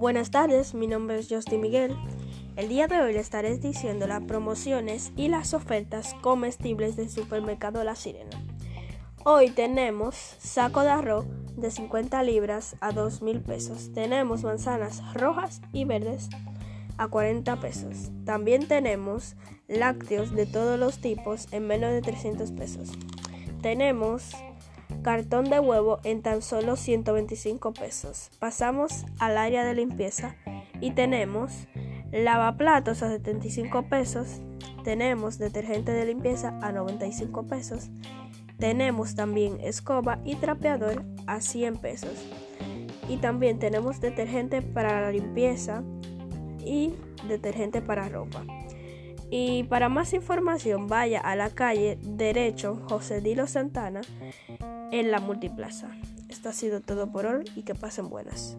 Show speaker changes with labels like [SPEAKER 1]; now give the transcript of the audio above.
[SPEAKER 1] Buenas tardes, mi nombre es Justin Miguel. El día de hoy le estaré diciendo las promociones y las ofertas comestibles del supermercado La Sirena. Hoy tenemos saco de arroz de 50 libras a 2 mil pesos. Tenemos manzanas rojas y verdes a 40 pesos. También tenemos lácteos de todos los tipos en menos de 300 pesos. Tenemos cartón de huevo en tan solo 125 pesos. Pasamos al área de limpieza y tenemos lavaplatos a 75 pesos. Tenemos detergente de limpieza a 95 pesos. Tenemos también escoba y trapeador a 100 pesos. Y también tenemos detergente para la limpieza y detergente para ropa. Y para más información vaya a la calle derecho José Dilo Santana en la multiplaza. Esto ha sido todo por hoy y que pasen buenas.